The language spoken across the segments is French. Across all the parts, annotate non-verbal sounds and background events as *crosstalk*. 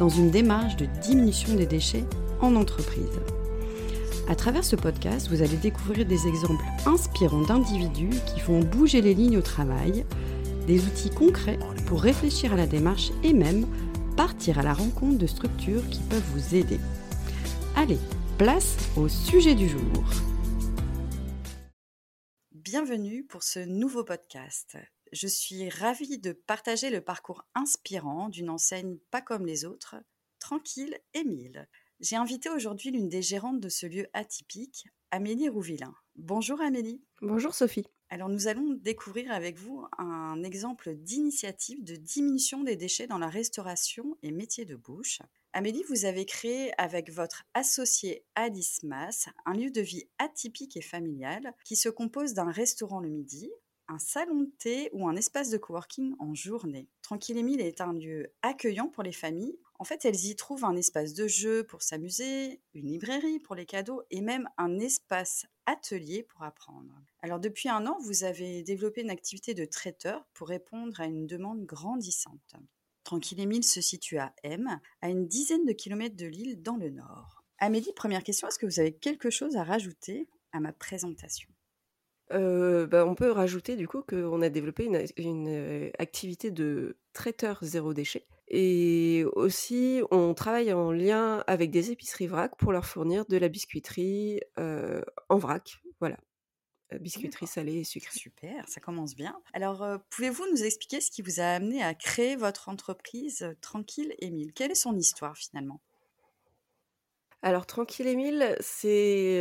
dans une démarche de diminution des déchets en entreprise. À travers ce podcast, vous allez découvrir des exemples inspirants d'individus qui font bouger les lignes au travail, des outils concrets pour réfléchir à la démarche et même partir à la rencontre de structures qui peuvent vous aider. Allez, place au sujet du jour. Bienvenue pour ce nouveau podcast. Je suis ravie de partager le parcours inspirant d'une enseigne pas comme les autres, Tranquille Émile. J'ai invité aujourd'hui l'une des gérantes de ce lieu atypique, Amélie Rouvillain. Bonjour Amélie. Bonjour Sophie. Alors nous allons découvrir avec vous un exemple d'initiative de diminution des déchets dans la restauration et métiers de bouche. Amélie, vous avez créé avec votre associé Alice Mass un lieu de vie atypique et familial qui se compose d'un restaurant le midi, un salon de thé ou un espace de coworking en journée. Tranquille Émile est un lieu accueillant pour les familles. En fait, elles y trouvent un espace de jeu pour s'amuser, une librairie pour les cadeaux et même un espace atelier pour apprendre. Alors depuis un an, vous avez développé une activité de traiteur pour répondre à une demande grandissante. Tranquille Émile se situe à M, à une dizaine de kilomètres de l'île dans le nord. Amélie, première question, est-ce que vous avez quelque chose à rajouter à ma présentation? Euh, bah, on peut rajouter du coup qu'on a développé une, une euh, activité de traiteur zéro déchet. Et aussi, on travaille en lien avec des épiceries vrac pour leur fournir de la biscuiterie euh, en vrac. Voilà. Biscuiterie salée et sucrée. Super, ça commence bien. Alors, pouvez-vous nous expliquer ce qui vous a amené à créer votre entreprise Tranquille Émile? Quelle est son histoire finalement? Alors Tranquille Émile, c'est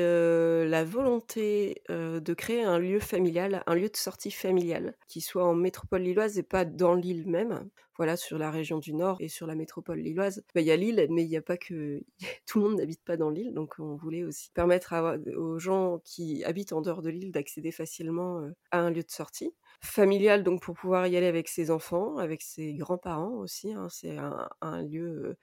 la volonté de créer un lieu familial, un lieu de sortie familial, qui soit en métropole lilloise et pas dans l'île même. Voilà, sur la région du Nord et sur la métropole lilloise. Bah, il y a l'île, mais il n'y a pas que... *laughs* Tout le monde n'habite pas dans l'île, donc on voulait aussi permettre aux gens qui habitent en dehors de l'île d'accéder facilement à un lieu de sortie familial donc pour pouvoir y aller avec ses enfants, avec ses grands-parents aussi. Hein, c'est un, lieu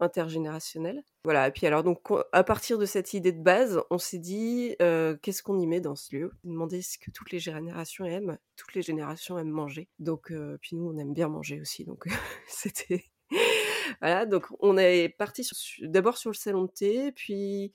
intergénérationnel. Voilà. Et puis alors donc à partir de cette idée de base, on s'est dit qu'est-ce qu'on y met dans ce lieu? Demander ce que toutes les générations aiment. Toutes les générations aiment manger. Donc puis nous on aime bien manger aussi. Donc *laughs* c'était voilà. Donc on est parti d'abord sur le salon de thé, puis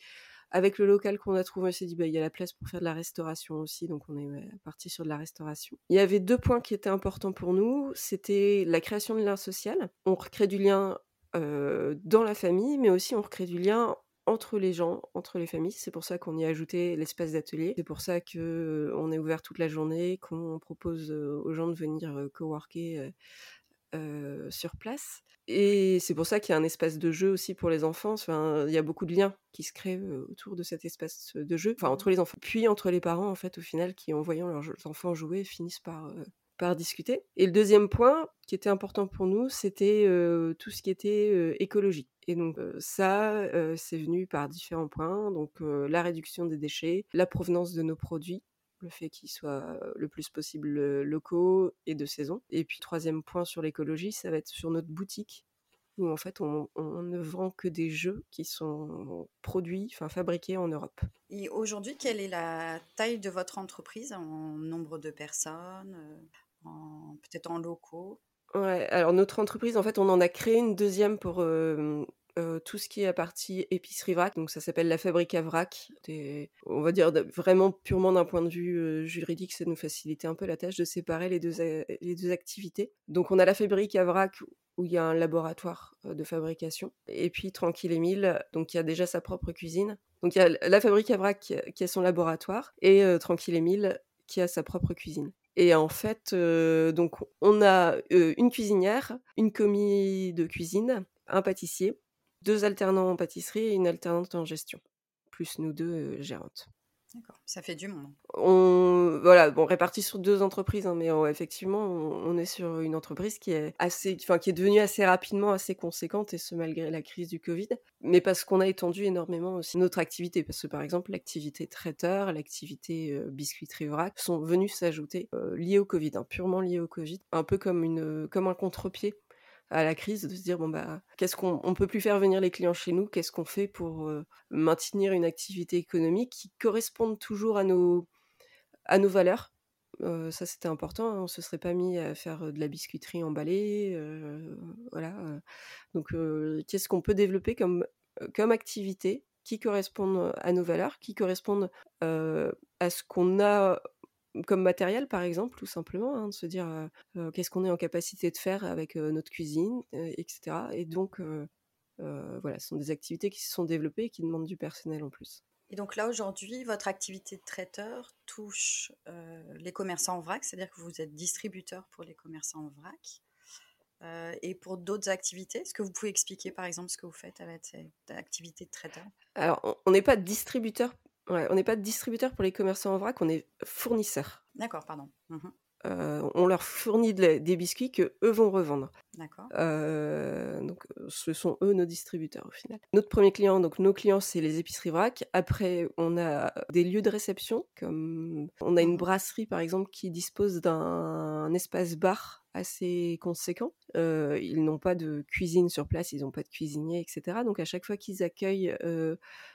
avec le local qu'on a trouvé, on s'est dit, bah, il y a la place pour faire de la restauration aussi, donc on est parti sur de la restauration. Il y avait deux points qui étaient importants pour nous, c'était la création de lien social. On recrée du lien dans la famille, mais aussi on recrée du lien entre les gens, entre les familles. C'est pour ça qu'on y a ajouté l'espace d'atelier. C'est pour ça qu'on est ouvert toute la journée, qu'on propose aux gens de venir coworker sur place. Et c'est pour ça qu'il y a un espace de jeu aussi pour les enfants. Enfin, il y a beaucoup de liens qui se créent autour de cet espace de jeu, enfin entre les enfants, puis entre les parents en fait au final qui en voyant leurs enfants jouer finissent par par discuter. Et le deuxième point qui était important pour nous, c'était tout ce qui était écologie. Et donc ça, c'est venu par différents points. Donc la réduction des déchets, la provenance de nos produits, le fait qu'ils soient le plus possible locaux et de saison. Et puis troisième point sur l'écologie, ça va être sur notre boutique où en fait on, ne vend que des jeux qui sont produits, enfin fabriqués en Europe. Et aujourd'hui, quelle est la taille de votre entreprise en nombre de personnes, peut-être en locaux? Ouais, alors notre entreprise, en fait, on en a créé une deuxième pour euh, tout ce qui est à partie épicerie vrac, donc ça s'appelle la fabrique à vrac. on va dire vraiment purement d'un point de vue euh, juridique, ça nous facilitait un peu la tâche de séparer les deux, activités. Donc on a la fabrique à vrac où il y a un laboratoire euh, de fabrication, et puis Tranquille Émile, donc y a déjà sa propre cuisine. Donc il y a la fabrique à vrac qui a son laboratoire et Tranquille Émile qui a sa propre cuisine. Et en fait, donc on a une cuisinière, une commis de cuisine, un pâtissier deux alternants en pâtisserie et une alternante en gestion, plus nous deux gérantes. D'accord, ça fait du monde. On, voilà, bon, réparti sur deux entreprises, hein, mais effectivement, on, est sur une entreprise qui est assez, enfin, qui est devenue assez rapidement assez conséquente, et ce malgré la crise du Covid, mais parce qu'on a étendu énormément aussi notre activité, parce que par exemple, l'activité traiteur, l'activité euh, biscuiterie vrac sont venus s'ajouter euh, liés au Covid, hein, purement liés au Covid, un peu comme une, comme un contre-pied à la crise, de se dire bon bah qu'est-ce qu'on on peut plus faire venir les clients chez nous, qu'est-ce qu'on fait pour maintenir une activité économique qui corresponde toujours à nos à nos valeurs? ça c'était important, hein, on se serait pas mis à faire de la biscuiterie emballée, voilà. donc qu'est-ce qu'on peut développer comme comme activité qui correspondent à nos valeurs, qui correspondent à ce qu'on a comme matériel, par exemple, tout simplement, hein, de se dire qu'est-ce qu'on est en capacité de faire avec notre cuisine, etc. Et donc, voilà, ce sont des activités qui se sont développées et qui demandent du personnel en plus. Et donc là, aujourd'hui, votre activité de traiteur touche les commerçants en vrac, c'est-à-dire que vous êtes distributeur pour les commerçants en vrac. et pour d'autres activités, est-ce que vous pouvez expliquer par exemple ce que vous faites avec cette activité de traiteur? Alors, on n'est pas distributeur on n'est pas distributeur pour les commerçants en vrac, on est fournisseur. D'accord, pardon. Mmh on leur fournit des biscuits que eux vont revendre. D'accord. donc, ce sont eux nos distributeurs au final. Notre premier client, donc nos clients, c'est les épiceries vrac. Après, on a des lieux de réception, comme on a une mmh brasserie par exemple qui dispose d'un espace bar assez conséquent. ils n'ont pas de cuisine sur place, ils n'ont pas de cuisinier, etc. Donc à chaque fois qu'ils accueillent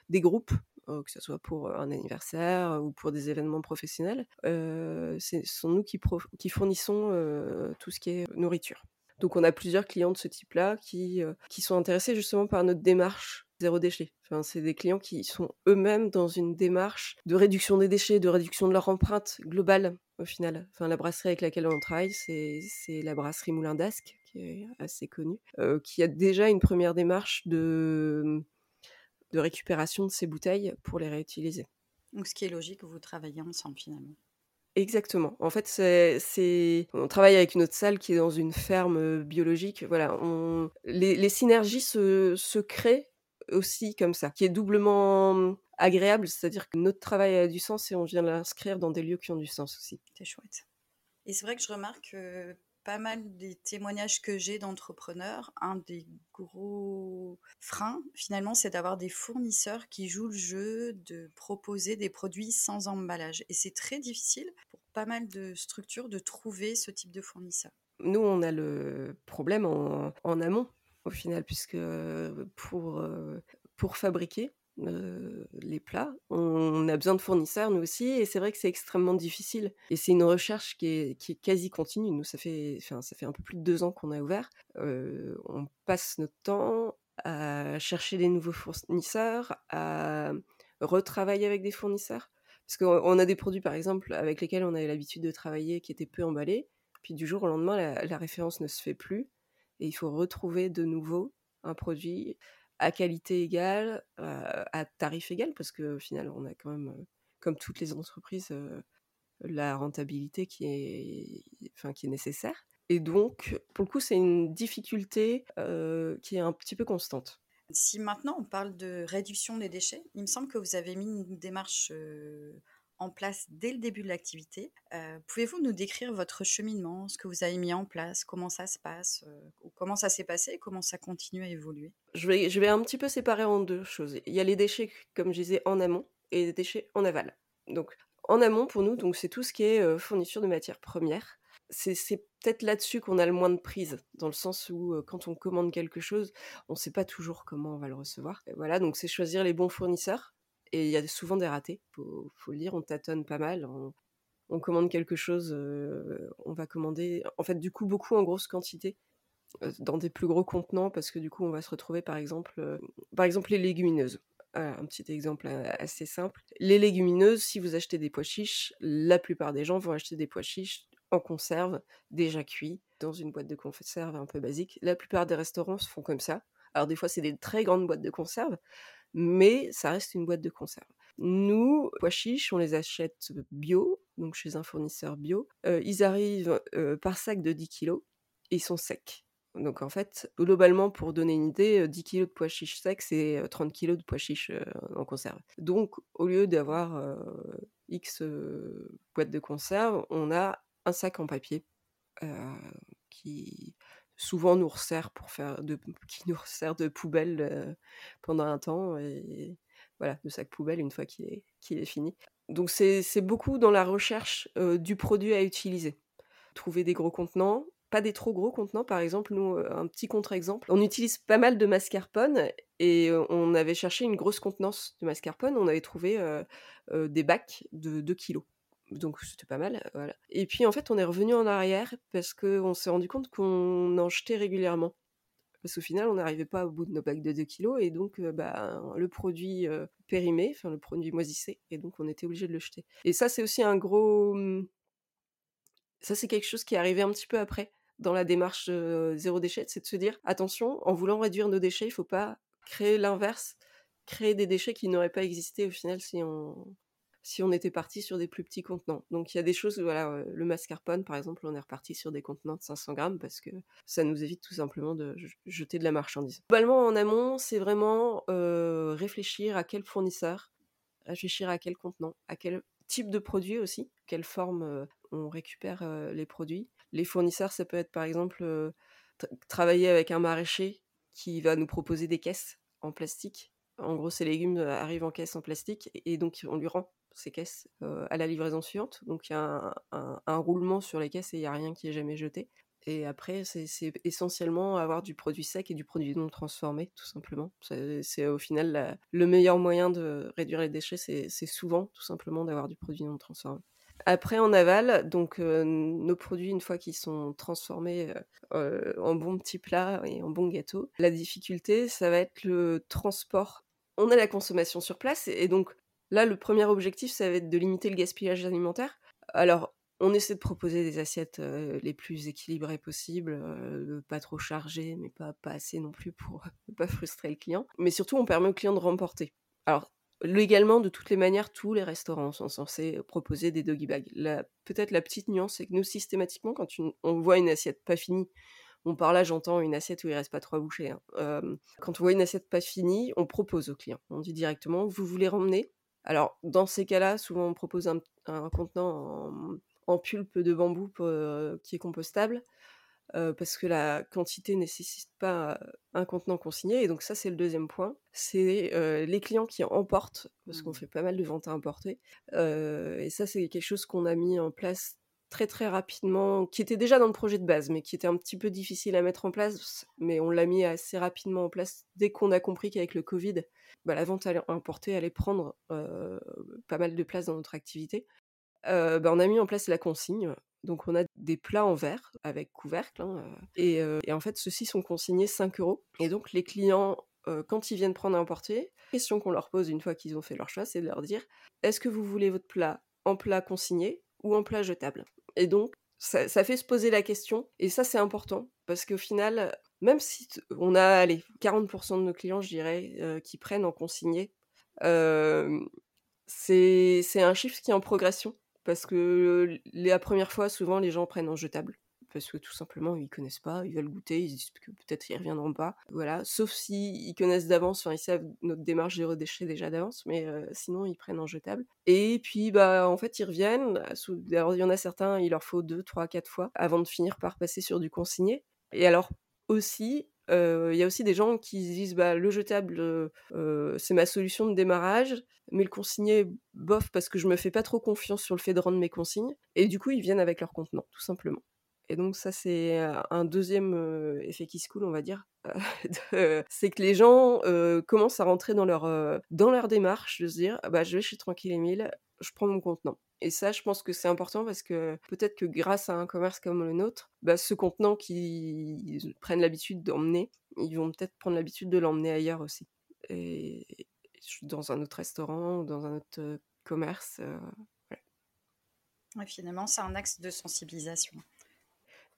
des groupes, que ce soit pour un anniversaire ou pour des événements professionnels, ce sont nous qui, qui fournissons tout ce qui est nourriture. Donc on a plusieurs clients de ce type-là qui, qui sont intéressés justement par notre démarche zéro déchet. Enfin, c'est des clients qui sont eux-mêmes dans une démarche de réduction des déchets, de réduction de leur empreinte globale au final. Enfin, la brasserie avec laquelle on travaille, c'est, la brasserie Moulin d'Ascq, qui est assez connue, qui a déjà une première démarche de de récupération de ces bouteilles pour les réutiliser. Donc ce qui est logique, vous travaillez ensemble finalement. Exactement. En fait, c'est, on travaille avec une autre salle qui est dans une ferme biologique. Voilà, on, les, synergies se, se, créent aussi comme ça, qui est doublement agréable, c'est-à-dire que notre travail a du sens et on vient l'inscrire dans des lieux qui ont du sens aussi. C'est chouette. Et c'est vrai que je remarque que pas mal des témoignages que j'ai d'entrepreneurs, un des gros freins, finalement, c'est d'avoir des fournisseurs qui jouent le jeu de proposer des produits sans emballage. Et c'est très difficile pour pas mal de structures de trouver ce type de fournisseur. Nous, on a le problème en, amont, au final, puisque pour, euh, pour fabriquer, les plats. On a besoin de fournisseurs, nous aussi, et c'est vrai que c'est extrêmement difficile. Et c'est une recherche qui est, quasi continue. Nous, ça fait, ça fait un peu plus de deux ans qu'on a ouvert. on passe notre temps à chercher des nouveaux fournisseurs, à retravailler avec des fournisseurs. Parce qu'on a des produits, par exemple, avec lesquels on avait l'habitude de travailler, qui étaient peu emballés. Puis du jour au lendemain, la référence ne se fait plus. Et il faut retrouver de nouveau un produit à qualité égale, à tarif égal, parce qu'au final, on a quand même, comme toutes les entreprises, la rentabilité qui est, enfin, qui est nécessaire. Et donc, pour le coup, c'est une difficulté qui est un petit peu constante. Si maintenant on parle de réduction des déchets, il me semble que vous avez mis une démarche en place dès le début de l'activité. Euh, pouvez-vous nous décrire votre cheminement, ce que vous avez mis en place, comment ça se passe, euh, comment ça s'est passé et comment ça continue à évoluer? Je vais, je vais un petit peu séparer en deux choses. Il y a les déchets, comme je disais, en amont et les déchets en aval. Donc, en amont, pour nous, c'est tout ce qui est euh, fourniture de matières premières. C'est, peut-être là-dessus qu'on a le moins de prise, dans le sens où quand on commande quelque chose, on ne sait pas toujours comment on va le recevoir. voilà, donc c'est choisir les bons fournisseurs et il y a souvent des ratés, faut, faut le dire, on tâtonne pas mal. On, commande quelque chose, euh, on va commander, en fait, du coup, beaucoup en grosse quantité, euh, dans des plus gros contenants, parce que du coup, on va se retrouver, par exemple, euh, par exemple les légumineuses. un petit exemple assez simple. Les légumineuses, si vous achetez des pois chiches, la plupart des gens vont acheter des pois chiches en conserve, déjà cuits, dans une boîte de conserve un peu basique. La plupart des restaurants se font comme ça. Alors des fois, c'est des très grandes boîtes de conserve, mais ça reste une boîte de conserve. Nous, pois chiches, on les achète bio, donc chez un fournisseur bio. ils arrivent par sac de 10 kg et ils sont secs. Donc en fait, globalement, pour donner une idée, 10 kg de pois chiches secs, c'est 30 kg de pois chiches en conserve. Donc au lieu d'avoir X boîtes de conserve, on a un sac en papier qui souvent nous resserre pour faire de, qui nous resserre de poubelle pendant un temps et voilà, de sac poubelle une fois qu'il est, fini. Donc c'est beaucoup dans la recherche du produit à utiliser. Trouver des gros contenants, pas des trop gros contenants. Par exemple, nous, un petit contre-exemple, on utilise pas mal de mascarpone et on avait cherché une grosse contenance de mascarpone. On avait trouvé des bacs de 2 kilos. Donc c'était pas mal, voilà. Et puis en fait, on est revenu en arrière parce qu'on s'est rendu compte qu'on en jetait régulièrement. Parce qu'au final, on n'arrivait pas au bout de nos bacs de 2 kilos et donc bah, le produit périmé, enfin le produit moisissait, et donc on était obligé de le jeter. Et ça, c'est aussi un gros. Mmh, ça, c'est quelque chose qui est arrivé un petit peu après dans la démarche zéro déchet, c'est de se dire attention, en voulant réduire nos déchets, il ne faut pas créer l'inverse, créer des déchets qui n'auraient pas existé au final si on, si on était parti sur des plus petits contenants. Donc il y a des choses, voilà, le mascarpone par exemple, on est reparti sur des contenants de 500 grammes parce que ça nous évite tout simplement de jeter de la marchandise. Globalement en amont, c'est vraiment réfléchir à quel fournisseur, réfléchir à quel contenant, à quel type de produit aussi, quelle forme on récupère les produits. Les fournisseurs, ça peut être par exemple travailler avec un maraîcher qui va nous proposer des caisses en plastique. En gros, ces légumes arrivent en caisse en plastique et donc on lui rend ces caisses à la livraison suivante. Donc il y a un, roulement sur les caisses et il n'y a rien qui est jamais jeté. Et après, c'est essentiellement avoir du produit sec et du produit non transformé, tout simplement. C'est au final le meilleur moyen de réduire les déchets, c'est souvent tout simplement d'avoir du produit non transformé. Après, en aval, donc nos produits, une fois qu'ils sont transformés en bons petits plats et en bons gâteaux, la difficulté, ça va être le transport. On a la consommation sur place et donc Là, le premier objectif, ça va être de limiter le gaspillage alimentaire. Alors, on essaie de proposer des assiettes les plus équilibrées possibles, pas trop chargées, mais pas, assez non plus pour *laughs* ne pas frustrer le client. Mais surtout, on permet au client de remporter. Alors, légalement, de toutes les manières, tous les restaurants sont censés proposer des doggy bags. Peut-être la petite nuance, c'est que nous, systématiquement, quand on voit une assiette pas finie, on par là, j'entends une assiette où il reste pas trois bouchées. Hein, quand on voit une assiette pas finie, on propose au client. On dit directement, vous voulez ramener alors, dans ces cas-là, souvent on propose un, contenant en, pulpe de bambou qui est compostable, parce que la quantité nécessite pas un contenant consigné. Et donc ça, c'est le deuxième point. C'est les clients qui emportent, parce qu'on mmh. fait pas mal de ventes à importer. et ça, c'est quelque chose qu'on a mis en place très très rapidement, qui était déjà dans le projet de base, mais qui était un petit peu difficile à mettre en place, mais on l'a mis assez rapidement en place dès qu'on a compris qu'avec le Covid, bah, la vente à emporter allait prendre pas mal de place dans notre activité. Bah, on a mis en place la consigne. Donc on a des plats en verre avec couvercle. Hein, et, en fait, ceux-ci sont consignés 5 euros. Et donc les clients, quand ils viennent prendre à emporter, la question qu'on leur pose une fois qu'ils ont fait leur choix, c'est de leur dire est-ce que vous voulez votre plat en plat consigné ou en plat jetable? Et donc ça, fait se poser la question. Et ça, c'est important parce qu'au final, même si on a allez, 40% de nos clients, je dirais, qui prennent en consigné, c'est un chiffre qui est en progression. Parce que la première fois, souvent, les gens prennent en jetable. Parce que tout simplement, ils connaissent pas, ils veulent goûter, ils se disent que peut-être ils reviendront pas. Voilà. Sauf s'ils ils connaissent d'avance, enfin, ils savent notre démarche zéro déchet déjà d'avance, mais sinon, ils prennent en jetable. Et puis, bah, en fait, ils reviennent. Alors, il y en a certains, il leur faut deux, trois, quatre fois avant de finir par passer sur du consigné. Et alors, aussi, il y a aussi des gens qui disent bah, le jetable, c'est ma solution de démarrage, mais le consigné, bof, parce que je me fais pas trop confiance sur le fait de rendre mes consignes. Et du coup, ils viennent avec leur contenant, tout simplement. Et donc ça, c'est un deuxième effet qui se coule, on va dire. *laughs* c'est que les gens commencent à rentrer dans leur, dans leur démarche, de se dire, bah, je vais chez Tranquille Emile, je prends mon contenant. Et ça, je pense que c'est important parce que peut-être que grâce à un commerce comme le nôtre, bah, ce contenant qu'ils prennent l'habitude d'emmener, ils vont peut-être prendre l'habitude de l'emmener ailleurs aussi. Et dans un autre restaurant ou dans un autre commerce. finalement, c'est un axe de sensibilisation.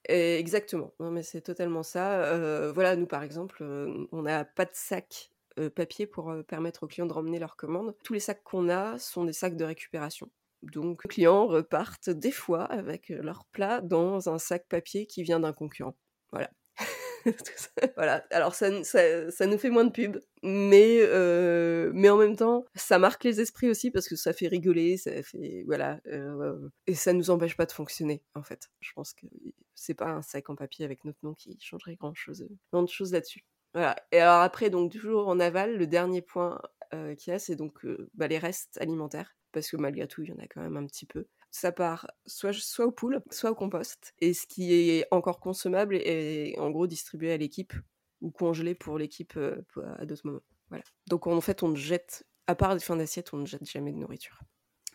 Exactement, mais c'est totalement ça. voilà, nous par exemple, on n'a pas de sac papier pour permettre aux clients de ramener leurs commandes. Tous les sacs qu'on a sont des sacs de récupération. Donc, les clients repartent des fois avec leur plat dans un sac papier qui vient d'un concurrent. Voilà. *laughs* voilà. Alors ça, ça, nous fait moins de pub, mais euh, mais en même temps, ça marque les esprits aussi parce que ça fait rigoler, ça fait voilà, euh, et ça nous empêche pas de fonctionner en fait. Je pense que c'est pas un sac en papier avec notre nom qui changerait grand chose, grand de choses là-dessus. Voilà. Et alors après, donc toujours en aval, le dernier point euh, qu'il y a, c'est donc euh, bah, les restes alimentaires, parce que malgré tout, il y en a quand même un petit peu ça part soit, soit aux poules, soit au compost. Et ce qui est encore consommable est en gros distribué à l'équipe ou congelé pour l'équipe euh, à d'autres moments. Voilà. Donc en fait, on ne jette, à part des fins d'assiette, on ne jette jamais de nourriture.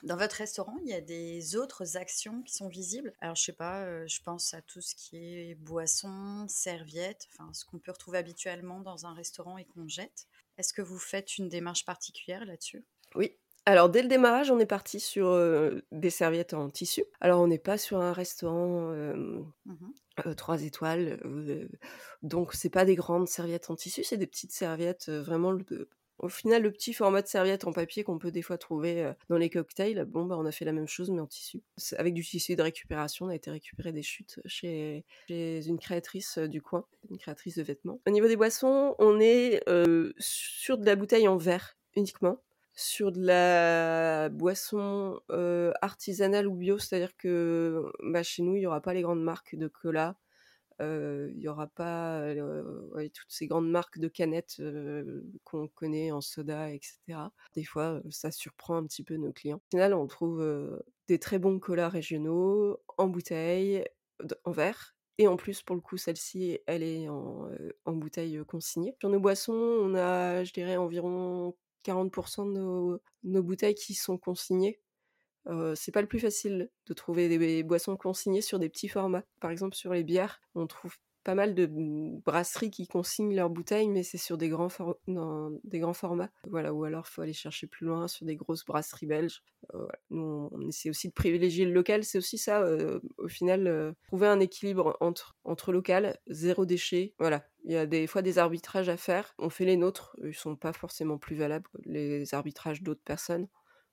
Dans votre restaurant, il y a des autres actions qui sont visibles? Alors, je sais pas, euh, je pense à tout ce qui est boissons, serviettes, enfin, ce qu'on peut retrouver habituellement dans un restaurant et qu'on jette. Est-ce que vous faites une démarche particulière là-dessus? Oui, alors dès le démarrage, on est parti sur des serviettes en tissu. Alors on n'est pas sur un restaurant mmh trois étoiles, donc c'est pas des grandes serviettes en tissu, c'est des petites serviettes vraiment au final, le petit format de serviette en papier qu'on peut des fois trouver dans les cocktails, bon, bah, on a fait la même chose, mais en tissu. Avec du tissu de récupération, on a été récupérer des chutes chez, chez une créatrice du coin, une créatrice de vêtements. Au niveau des boissons, on est sur de la bouteille en verre uniquement sur de la boisson artisanale ou bio, c'est-à-dire que bah, chez nous, il n'y aura pas les grandes marques de cola, il n'y aura pas toutes ces grandes marques de canettes qu'on connaît en soda, etc. Des fois, ça surprend un petit peu nos clients. Au final, on trouve des très bons colas régionaux en bouteille, en verre. Et en plus, pour le coup, celle-ci, elle est en, en bouteille consignée. Sur nos boissons, on a, je dirais, environ 40% de nos, bouteilles qui sont consignées. c'est pas le plus facile de trouver des boissons consignées sur des petits formats. Par exemple, sur les bières, on trouve pas mal de brasseries qui consignent leurs bouteilles, mais c'est sur des grands, des grands formats. Voilà, ou alors il faut aller chercher plus loin sur des grosses brasseries belges. Euh, nous, on essaie aussi de privilégier le local. C'est aussi ça, euh, au final, euh, trouver un équilibre entre, entre local, zéro déchet. Voilà, il y a des fois des arbitrages à faire. On fait les nôtres, ils sont pas forcément plus valables les arbitrages d'autres personnes.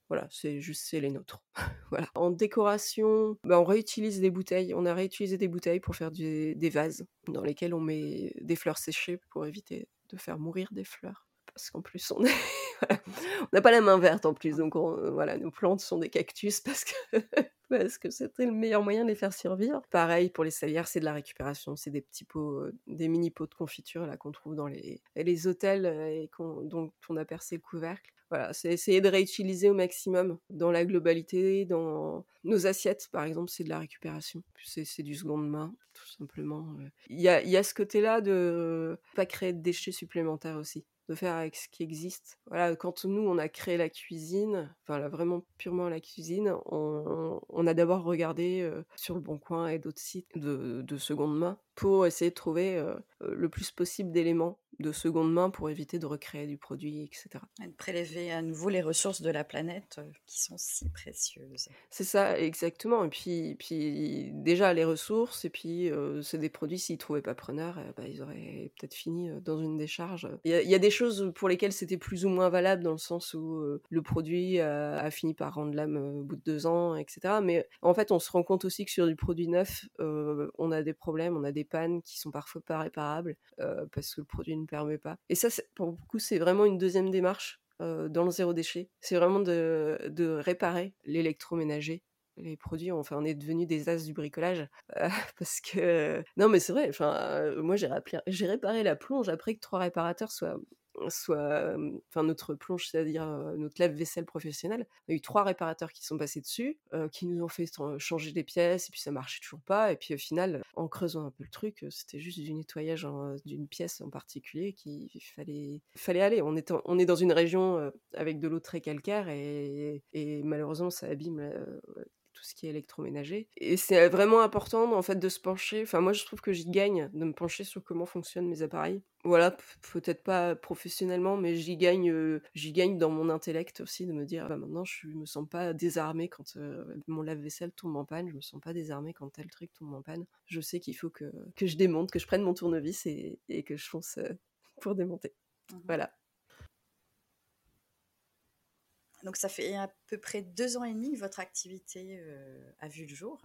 Voilà, c'est juste c'est les nôtres. *laughs* voilà. En décoration, bah, on réutilise des bouteilles. On a réutilisé des bouteilles pour faire des vases dans lesquels on met des fleurs séchées pour éviter de faire mourir des fleurs. Parce qu'en plus, on *laughs* n'a pas la main verte en plus, donc voilà, nos plantes sont des cactus *laughs* parce que parce que c'était le meilleur moyen de les faire survivre. Pareil pour les salières, c'est de la récupération, c'est des petits pots, des mini pots de confiture là qu'on trouve dans les, les hôtels et dont on a percé le couvercle. Voilà, c'est essayer de réutiliser au maximum dans la globalité, dans nos assiettes, par exemple, c'est de la récupération. C'est du seconde main, tout simplement. Il y a, a ce côté-là de pas créer de déchets supplémentaires aussi de faire avec ce qui existe. Voilà, quand nous, on a créé la cuisine, enfin là, vraiment purement la cuisine, on, a d'abord regardé sur le Bon Coin et d'autres sites de, de, seconde main pour essayer de trouver le plus possible d'éléments de seconde main pour éviter de recréer du produit, etc. Et de prélever à nouveau les ressources de la planète qui sont si précieuses. C'est ça, exactement. Et puis, puis déjà les ressources, et puis c'est des produits, s'ils ne trouvaient pas preneur, bah, ils auraient peut-être fini dans une décharge. Il y, a, des choses pour lesquelles c'était plus ou moins valable, dans le sens où le produit a, fini par rendre l'âme au bout de deux ans, etc. Mais en fait, on se rend compte aussi que sur du produit neuf, on a des problèmes, on a des pannes qui sont parfois pas réparables, parce que le produit ne permet pas. Et ça, pour beaucoup, c'est vraiment une deuxième démarche dans le zéro déchet. C'est vraiment de, de réparer l'électroménager les produits, enfin, on est devenu des as du bricolage *laughs* parce que non, mais c'est vrai. Enfin, moi, j'ai réparé la plonge après que trois réparateurs soient soit enfin notre plonge, c'est-à-dire notre lave-vaisselle professionnelle. On a eu trois réparateurs qui sont passés dessus, qui nous ont fait changer des pièces, et puis ça marchait toujours pas. Et puis au final, en creusant un peu le truc, c'était juste du nettoyage d'une pièce en particulier qu'il fallait, fallait aller. On est, on est dans une région avec de l'eau très calcaire, et, et malheureusement, ça abîme tout ce qui est électroménager. Et c'est vraiment important en fait de se pencher. Enfin, moi je trouve que j'y gagne de me pencher sur comment fonctionnent mes appareils. Voilà, peut-être pas professionnellement, mais j'y gagne, euh, j'y gagne dans mon intellect aussi de me dire, bah maintenant je me sens pas désarmé quand euh, mon lave-vaisselle tombe en panne, je me sens pas désarmé quand tel truc tombe en panne. Je sais qu'il faut que, que je démonte, que je prenne mon tournevis et, et que je fonce euh, pour démonter. Mmh voilà. Donc ça fait à peu près deux ans et demi que votre activité euh, a vu le jour.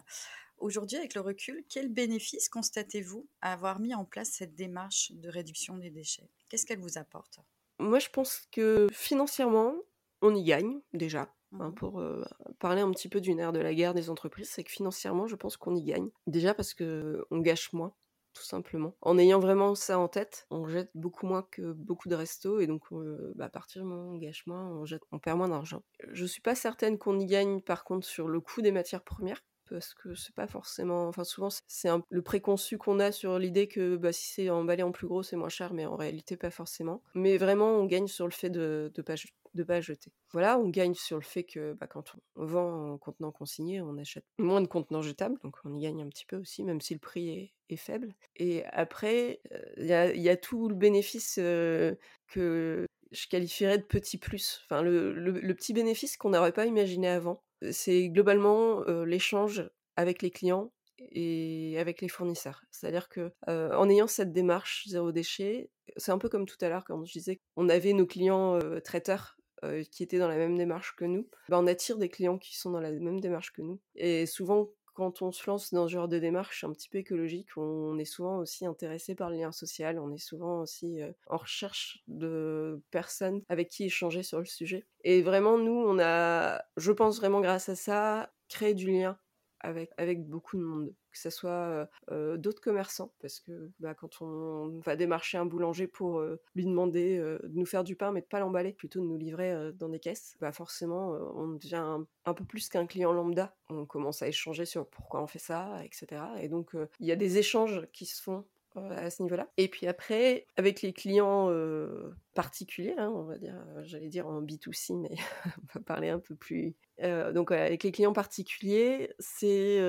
Aujourd'hui, avec le recul, quel bénéfice constatez-vous à avoir mis en place cette démarche de réduction des déchets? Qu'est-ce qu'elle vous apporte? Moi, je pense que financièrement, on y gagne déjà. Hein, Mhm. pour euh, parler un petit peu du nerf de la guerre des entreprises, c'est que financièrement, je pense qu'on y gagne. Déjà parce que on gâche moins, tout simplement. En ayant vraiment ça en tête, on jette beaucoup moins que beaucoup de restos et donc euh, bah, à partir du moment où on gâche moins, on, perd moins d'argent. Je suis pas certaine qu'on y gagne par contre sur le coût des matières premières parce que c'est pas forcément enfin souvent c'est le préconçu qu'on a sur l'idée que bah, si c'est emballé en plus gros c'est moins cher mais en réalité pas forcément mais vraiment on gagne sur le fait de de pas de pas jeter. Voilà on gagne sur le fait que bah, quand on vend en contenant consigné on achète moins de contenants jetables donc on y gagne un petit peu aussi même si le prix est, faible. Et après il y a, tout le bénéfice euh, que je qualifierais de petit plus. Enfin le, petit bénéfice qu'on n'aurait pas imaginé avant c'est globalement euh, l'échange avec les clients et avec les fournisseurs. C'est-à-dire que euh, en ayant cette démarche zéro déchet, c'est un peu comme tout à l'heure quand je disais qu'on avait nos clients euh, traiteurs euh, qui étaient dans la même démarche que nous. Ben, on attire des clients qui sont dans la même démarche que nous. Et souvent, quand on se lance dans ce genre de démarche un petit peu écologique, on est souvent aussi intéressé par le lien social, on est souvent aussi euh, en recherche de personnes avec qui échanger sur le sujet. Et vraiment, nous, on a, je pense vraiment grâce à ça, créé du lien avec, avec beaucoup de monde, que ce soit d'autres commerçants, parce que bah, quand on va démarcher un boulanger pour lui demander de nous faire du pain, mais de pas l'emballer, plutôt de nous livrer dans des caisses, bah, forcément, on devient un peu plus qu'un client lambda. On commence à échanger sur pourquoi on fait ça, etc. Et donc, il y a des échanges qui se font à ce niveau-là. Et puis après, avec les clients euh, particuliers, hein, on va dire, euh, j'allais dire en B2C, mais *laughs* on va parler un peu plus. Euh, donc avec les clients particuliers, c'est,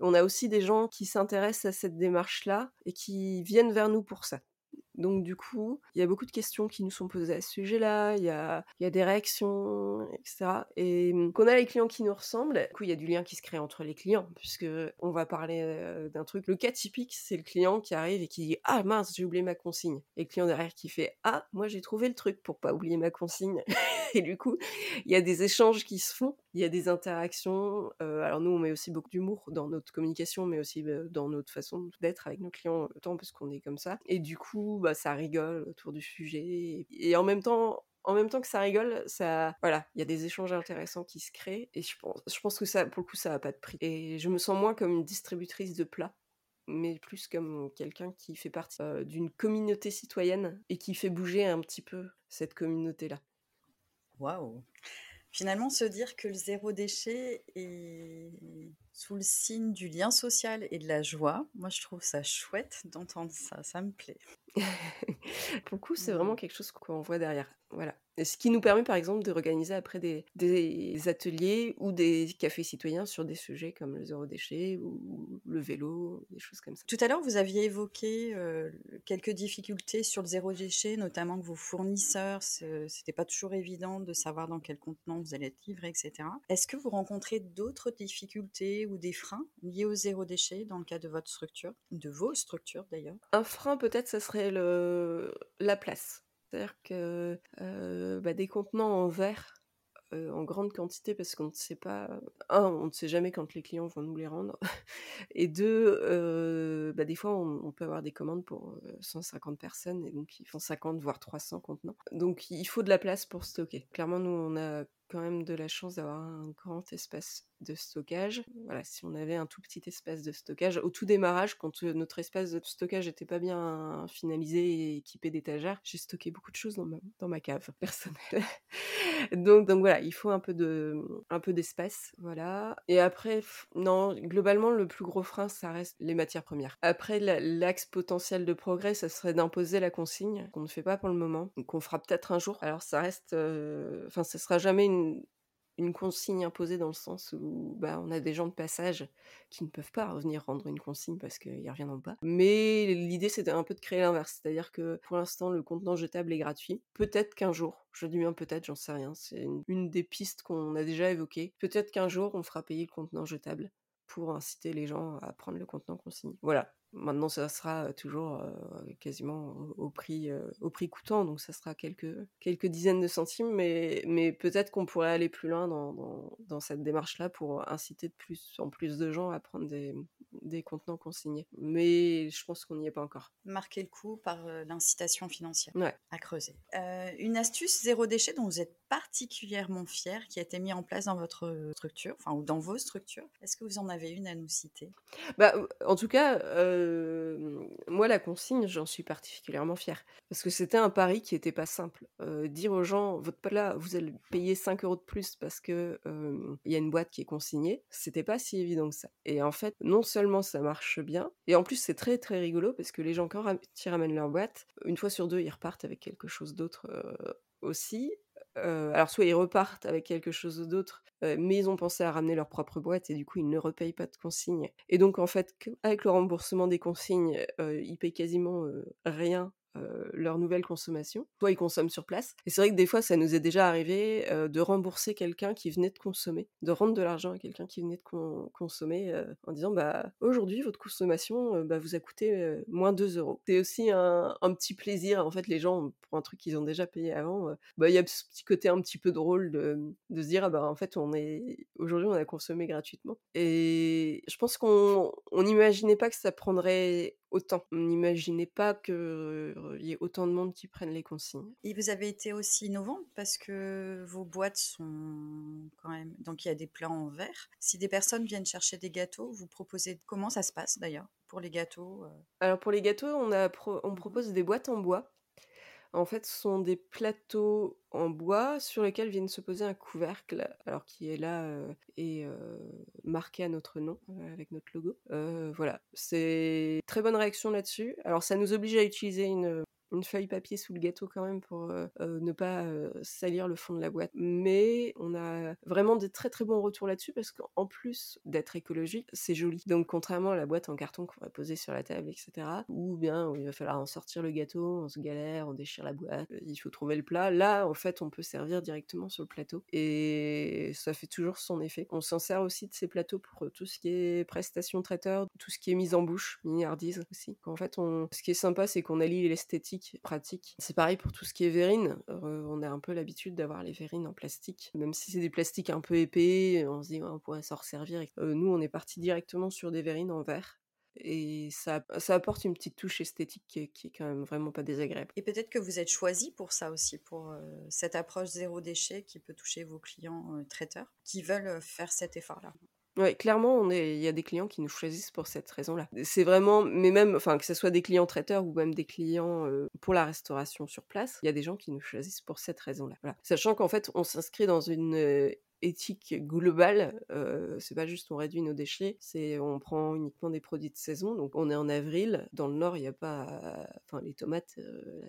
on a aussi des gens qui s'intéressent à cette démarche-là et qui viennent vers nous pour ça. Donc du coup, il y a beaucoup de questions qui nous sont posées à ce sujet-là, il y a, des réactions, etc. Et qu'on a les clients qui nous ressemblent, du coup il y a du lien qui se crée entre les clients, puisque on va parler euh, d'un truc. Le cas typique, c'est le client qui arrive et qui dit ah mince j'ai oublié ma consigne, et le client derrière qui fait ah moi j'ai trouvé le truc pour pas oublier ma consigne. *laughs* et du coup il y a des échanges qui se font, il y a des interactions. Euh, alors nous on met aussi beaucoup d'humour dans notre communication, mais aussi euh, dans notre façon d'être avec nos clients, tant parce qu'on est comme ça. Et du coup bah, ça rigole autour du sujet. Et en même temps, en même temps que ça rigole, ça, voilà, il y a des échanges intéressants qui se créent. Et je pense, je pense que ça, pour le coup, ça n'a pas de prix. Et je me sens moins comme une distributrice de plats mais plus comme quelqu'un qui fait partie euh, d'une communauté citoyenne et qui fait bouger un petit peu cette communauté-là. Waouh Finalement, se dire que le zéro déchet est sous le signe du lien social et de la joie, moi je trouve ça chouette d'entendre ça, ça me plaît. *laughs* Pour le coup, c'est vraiment quelque chose qu'on voit derrière. Voilà. Et ce qui nous permet par exemple de organiser après des, des, ateliers ou des cafés citoyens sur des sujets comme le zéro déchet ou le vélo, des choses comme ça. Tout à l'heure, vous aviez évoqué euh, quelques difficultés sur le zéro déchet, notamment que vos fournisseurs, c'était pas toujours évident de savoir dans quel contenant vous allez être livré, etc. Est-ce que vous rencontrez d'autres difficultés ou des freins liés au zéro déchet dans le cas de votre structure, de vos structures d'ailleurs? Un frein peut-être, ça serait le... la place. C'est-à-dire que euh, bah, des contenants en verre euh, en grande quantité parce qu'on ne sait pas. Un, on ne sait jamais quand les clients vont nous les rendre. *laughs* Et deux, euh, bah, des fois, on, on, peut avoir des commandes pour 150 personnes et donc ils font 50 voire 300 contenants. Donc il faut de la place pour stocker. Clairement, nous, on a quand même de la chance d'avoir un grand espace de stockage. Voilà, si on avait un tout petit espace de stockage, au tout démarrage, quand notre espace de stockage n'était pas bien finalisé et équipé d'étagères, j'ai stocké beaucoup de choses dans ma, cave *laughs* personnelle. donc, donc voilà, il faut un peu de, un peu d'espace, voilà. Et après, non, globalement, le plus gros frein, ça reste les matières premières. Après, l'axe potentiel de progrès, ça serait d'imposer la consigne, qu'on ne fait pas pour le moment, qu'on fera peut-être un jour. Alors, ça reste, enfin, euh, ce sera jamais une une consigne imposée dans le sens où bah, on a des gens de passage qui ne peuvent pas revenir rendre une consigne parce qu'ils reviendront pas. Mais l'idée c'était un peu de créer l'inverse, c'est-à-dire que pour l'instant le contenant jetable est gratuit. Peut-être qu'un jour, je dis bien peut-être, j'en sais rien, c'est une, une des pistes qu'on a déjà évoquées. Peut-être qu'un jour on fera payer le contenant jetable pour inciter les gens à prendre le contenant consigné. Voilà. Maintenant, ça sera toujours quasiment au prix, au prix coûtant, donc ça sera quelques, quelques dizaines de centimes, mais, mais peut-être qu'on pourrait aller plus loin dans, dans, dans cette démarche-là pour inciter de plus en plus de gens à prendre des, des contenants consignés. Mais je pense qu'on n'y est pas encore. Marquer le coup par l'incitation financière ouais. à creuser. une astuce zéro déchet dont vous êtes particulièrement fier qui a été mis en place dans votre structure, enfin ou dans vos structures. Est-ce que vous en avez une à nous citer? Bah, En tout cas, moi, la consigne, j'en suis particulièrement fière. Parce que c'était un pari qui n'était pas simple. dire aux gens, votre plat, vous allez payer 5 euros de plus parce qu'il il y a une boîte qui est consignée, c'était pas si évident que ça. Et en fait, non seulement ça marche bien, et en plus, c'est très très rigolo parce que les gens, quand ils ramènent leur boîte, une fois sur deux, ils repartent avec quelque chose d'autre aussi. Alors soit ils repartent avec quelque chose d'autre, mais ils ont pensé à ramener leur propre boîte et du coup ils ne repayent pas de consignes. Et donc en fait, avec le remboursement des consignes, ils payent quasiment rien leur nouvelle consommation. Soit ils consomment sur place. Et c'est vrai que des fois, ça nous est déjà arrivé de rembourser quelqu'un qui venait de consommer, de rendre de l'argent à quelqu'un qui venait de consommer en disant bah aujourd'hui votre consommation bah, vous a coûté moins 2 euros. C'est aussi un, petit plaisir. En fait, les gens pour un truc qu'ils ont déjà payé avant, bah il y a ce petit côté un petit peu drôle de, se dire ah bah en fait aujourd'hui on a consommé gratuitement. Et je pense qu'on n'imaginait pas que ça prendrait autant. On n'imaginait pas qu'il y ait autant de monde qui prennent les consignes. Et vous avez été aussi innovante parce que vos boîtes sont quand même. Donc il y a des plats en verre. Si des personnes viennent chercher des gâteaux, vous proposez. Comment ça se passe d'ailleurs pour les gâteaux Alors pour les gâteaux, on, a on propose des boîtes en bois en fait, ce sont des plateaux en bois sur lesquels viennent se poser un couvercle, alors qui est là et marqué à notre nom avec notre logo. voilà, c'est très bonne réaction là-dessus. Alors ça nous oblige à utiliser une une feuille papier sous le gâteau quand même pour ne pas salir le fond de la boîte. Mais on a vraiment des très très bons retours là-dessus parce qu'en plus d'être écologique, c'est joli. Donc contrairement à la boîte en carton qu'on va poser sur la table, etc., ou bien il va falloir en sortir le gâteau, on se galère, on déchire la boîte, il faut trouver le plat. Là, en fait, on peut servir directement sur le plateau et ça fait toujours son effet. On s'en sert aussi de ces plateaux pour tout ce qui est prestation traiteur, tout ce qui est mise en bouche, mini-hardise aussi. En fait, on... ce qui est sympa, c'est qu'on allie l'esthétique C'est pareil pour tout ce qui est verrine. on a un peu l'habitude d'avoir les verrines en plastique. Même si c'est des plastiques un peu épais, on se dit on pourrait s'en resservir. nous, on est parti directement sur des verrines en verre et ça, ça, apporte une petite touche esthétique qui est, quand même vraiment pas désagréable. Et peut-être que vous êtes choisi pour ça aussi, pour cette approche zéro déchet qui peut toucher vos clients traiteurs qui veulent faire cet effort-là. Ouais, clairement, on est, il y a des clients qui nous choisissent pour cette raison-là. C'est vraiment, mais même, enfin, que ce soit des clients traiteurs ou même des clients pour la restauration sur place, il y a des gens qui nous choisissent pour cette raison-là. Voilà. Sachant qu'en fait, on s'inscrit dans une éthique globale. c'est pas juste on réduit nos déchets, c'est on prend uniquement des produits de saison. Donc on est en avril, dans le nord il n'y a pas, enfin les tomates,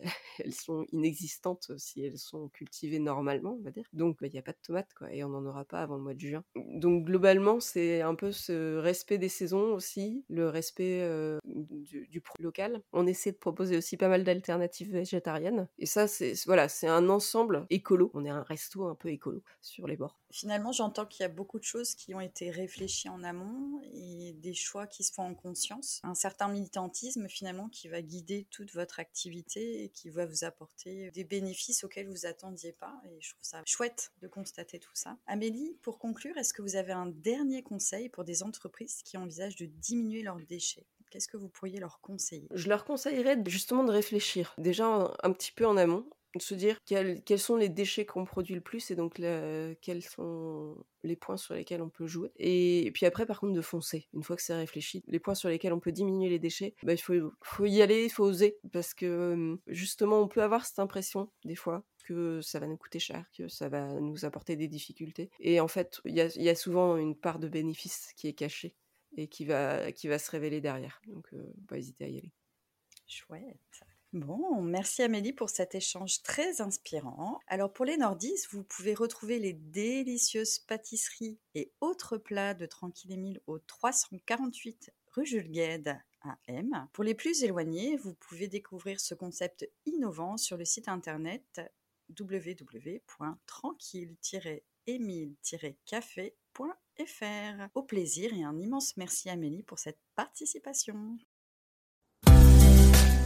*laughs* elles sont inexistantes si elles sont cultivées normalement, on va dire. Donc bah, il n'y a pas de tomates quoi, et on n'en aura pas avant le mois de juin. Donc globalement c'est un peu ce respect des saisons aussi, le respect du, du local. On essaie de proposer aussi pas mal d'alternatives végétariennes. Et ça c'est voilà c'est un ensemble écolo. On est un resto un peu écolo sur les bords finalement, j'entends qu'il y a beaucoup de choses qui ont été réfléchies en amont et des choix qui se font en conscience. Un certain militantisme, finalement, qui va guider toute votre activité et qui va vous apporter des bénéfices auxquels vous attendiez pas. Et je trouve ça chouette de constater tout ça. Amélie, pour conclure, est-ce que vous avez un dernier conseil pour des entreprises qui envisagent de diminuer leurs déchets? Qu'est-ce que vous pourriez leur conseiller? Je leur conseillerais justement de réfléchir déjà un petit peu en amont de se dire quels, sont les déchets qu'on produit le plus et donc quels sont les points sur lesquels on peut jouer. Et, puis après, par contre, de foncer. Une fois que c'est réfléchi, les points sur lesquels on peut diminuer les déchets, bah, il faut, faut y aller, il faut oser. Parce que justement, on peut avoir cette impression, des fois, que ça va nous coûter cher, que ça va nous apporter des difficultés. Et en fait, il y a, y a, souvent une part de bénéfice qui est cachée et qui va, qui va se révéler derrière. Donc, euh, pas hésiter à y aller. Chouette. Bon, merci Amélie pour cet échange très inspirant. Alors pour les nordistes, vous pouvez retrouver les délicieuses pâtisseries et autres plats de Tranquille Émile au 348 rue Jules Gued à M. Pour les plus éloignés, vous pouvez découvrir ce concept innovant sur le site internet www.tranquille-émile-café.fr. Au plaisir et un immense merci Amélie pour cette participation.